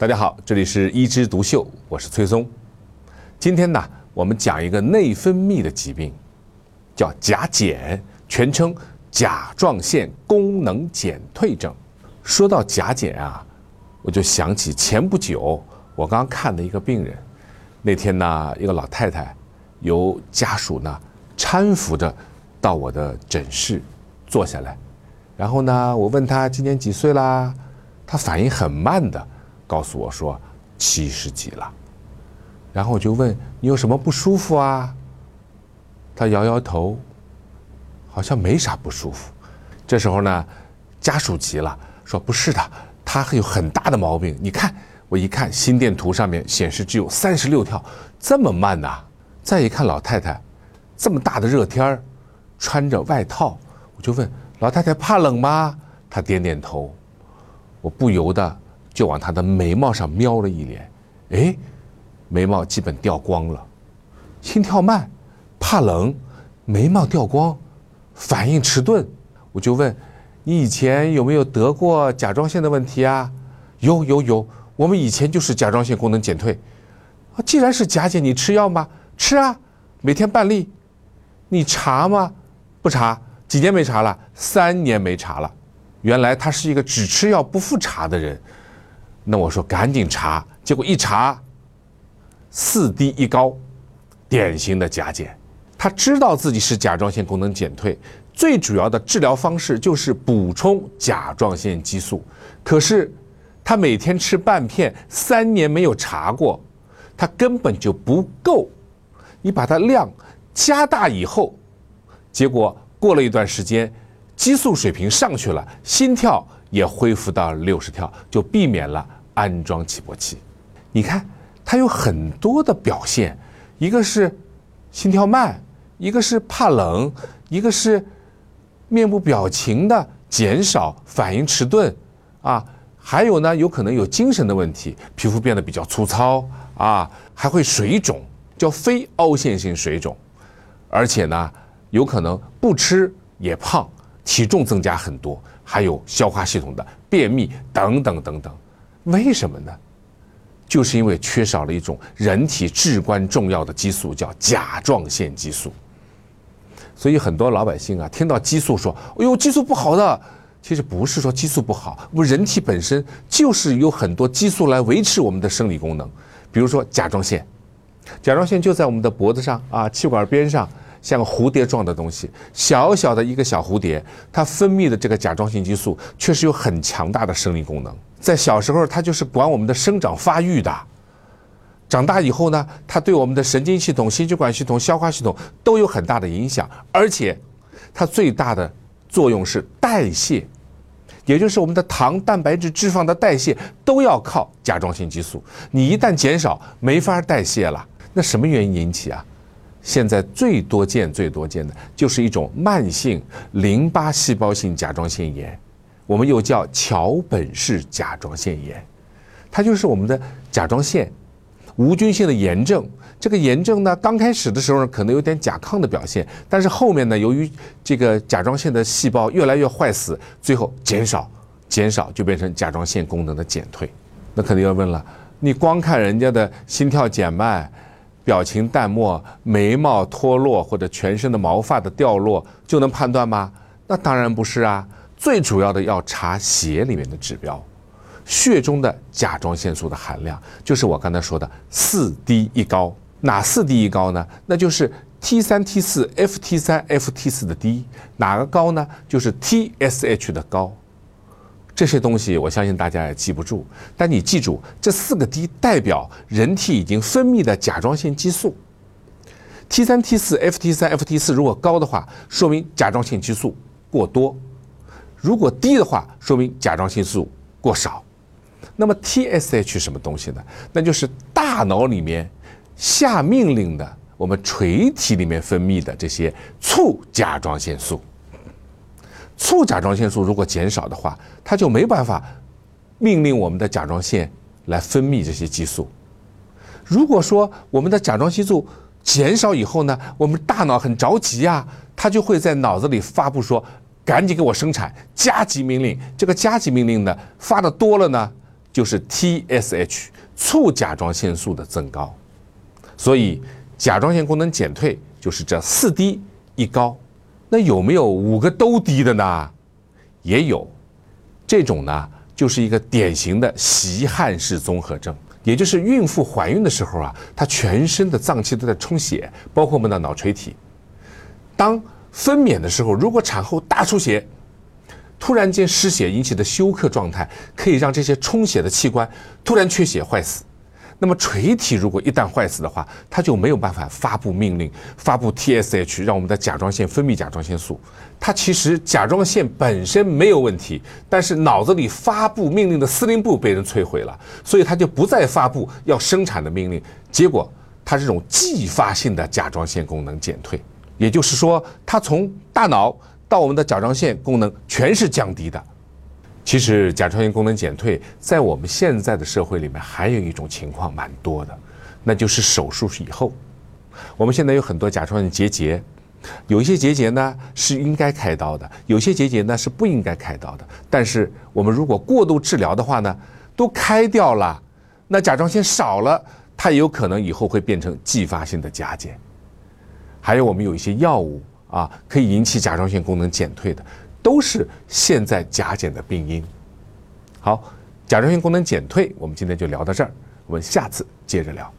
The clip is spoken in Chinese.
大家好，这里是一枝独秀，我是崔松。今天呢，我们讲一个内分泌的疾病，叫甲减，全称甲状腺功能减退症。说到甲减啊，我就想起前不久我刚看的一个病人。那天呢，一个老太太由家属呢搀扶着到我的诊室坐下来，然后呢，我问她今年几岁啦？她反应很慢的。告诉我说七十几了，然后我就问你有什么不舒服啊？他摇摇头，好像没啥不舒服。这时候呢，家属急了，说不是的，他还有很大的毛病。你看，我一看心电图上面显示只有三十六跳，这么慢呐！再一看老太太，这么大的热天儿，穿着外套，我就问老太太怕冷吗？她点点头，我不由得。就往他的眉毛上瞄了一眼，哎，眉毛基本掉光了，心跳慢，怕冷，眉毛掉光，反应迟钝。我就问，你以前有没有得过甲状腺的问题啊？有有有，我们以前就是甲状腺功能减退。啊，既然是甲减，你吃药吗？吃啊，每天半粒。你查吗？不查，几年没查了？三年没查了。原来他是一个只吃药不复查的人。那我说赶紧查，结果一查，四低一高，典型的甲减。他知道自己是甲状腺功能减退，最主要的治疗方式就是补充甲状腺激素。可是他每天吃半片，三年没有查过，他根本就不够。你把它量加大以后，结果过了一段时间，激素水平上去了，心跳也恢复到六十跳，就避免了。安装起搏器，你看，它有很多的表现，一个是心跳慢，一个是怕冷，一个是面部表情的减少，反应迟钝，啊，还有呢，有可能有精神的问题，皮肤变得比较粗糙，啊，还会水肿，叫非凹陷性水肿，而且呢，有可能不吃也胖，体重增加很多，还有消化系统的便秘等等等等。为什么呢？就是因为缺少了一种人体至关重要的激素，叫甲状腺激素。所以很多老百姓啊，听到激素说：“哎呦，激素不好的。”其实不是说激素不好，我们人体本身就是有很多激素来维持我们的生理功能。比如说甲状腺，甲状腺就在我们的脖子上啊，气管边上。像蝴蝶状的东西，小小的一个小蝴蝶，它分泌的这个甲状腺激素确实有很强大的生理功能。在小时候，它就是管我们的生长发育的；长大以后呢，它对我们的神经系统、心血管系统、消化系统都有很大的影响。而且，它最大的作用是代谢，也就是我们的糖、蛋白质、脂肪的代谢都要靠甲状腺激素。你一旦减少，没法代谢了。那什么原因引起啊？现在最多见、最多见的就是一种慢性淋巴细胞性甲状腺炎，我们又叫桥本氏甲状腺炎，它就是我们的甲状腺无菌性的炎症。这个炎症呢，刚开始的时候，可能有点甲亢的表现，但是后面呢，由于这个甲状腺的细胞越来越坏死，最后减少、减少，就变成甲状腺功能的减退。那肯定要问了，你光看人家的心跳减慢。表情淡漠、眉毛脱落或者全身的毛发的掉落就能判断吗？那当然不是啊！最主要的要查血里面的指标，血中的甲状腺素的含量，就是我刚才说的四低一高。哪四低一高呢？那就是 T 三、T 四、FT 三、FT 四的低。哪个高呢？就是 TSH 的高。这些东西我相信大家也记不住，但你记住这四个低代表人体已经分泌的甲状腺激素。T 三、T 四、FT 三、FT 四如果高的话，说明甲状腺激素过多；如果低的话，说明甲状腺素过少。那么 TSH 什么东西呢？那就是大脑里面下命令的，我们垂体里面分泌的这些促甲状腺素。促甲状腺素如果减少的话，它就没办法命令我们的甲状腺来分泌这些激素。如果说我们的甲状腺素减少以后呢，我们大脑很着急呀，它就会在脑子里发布说：“赶紧给我生产，加急命令。”这个加急命令呢发的多了呢，就是 TSH 促甲状腺素的增高。所以甲状腺功能减退就是这四低一高。那有没有五个都低的呢？也有，这种呢就是一个典型的习汗式综合症，也就是孕妇怀孕的时候啊，她全身的脏器都在充血，包括我们的脑垂体。当分娩的时候，如果产后大出血，突然间失血引起的休克状态，可以让这些充血的器官突然缺血坏死。那么垂体如果一旦坏死的话，它就没有办法发布命令，发布 TSH，让我们的甲状腺分泌甲状腺素。它其实甲状腺本身没有问题，但是脑子里发布命令的司令部被人摧毁了，所以它就不再发布要生产的命令。结果它这种继发性的甲状腺功能减退，也就是说，它从大脑到我们的甲状腺功能全是降低的。其实甲状腺功能减退，在我们现在的社会里面，还有一种情况蛮多的，那就是手术以后。我们现在有很多甲状腺结节，有一些结节呢是应该开刀的，有些结节呢是不应该开刀的。但是我们如果过度治疗的话呢，都开掉了，那甲状腺少了，它有可能以后会变成继发性的甲减。还有我们有一些药物啊，可以引起甲状腺功能减退的。都是现在甲减的病因。好，甲状腺功能减退，我们今天就聊到这儿，我们下次接着聊。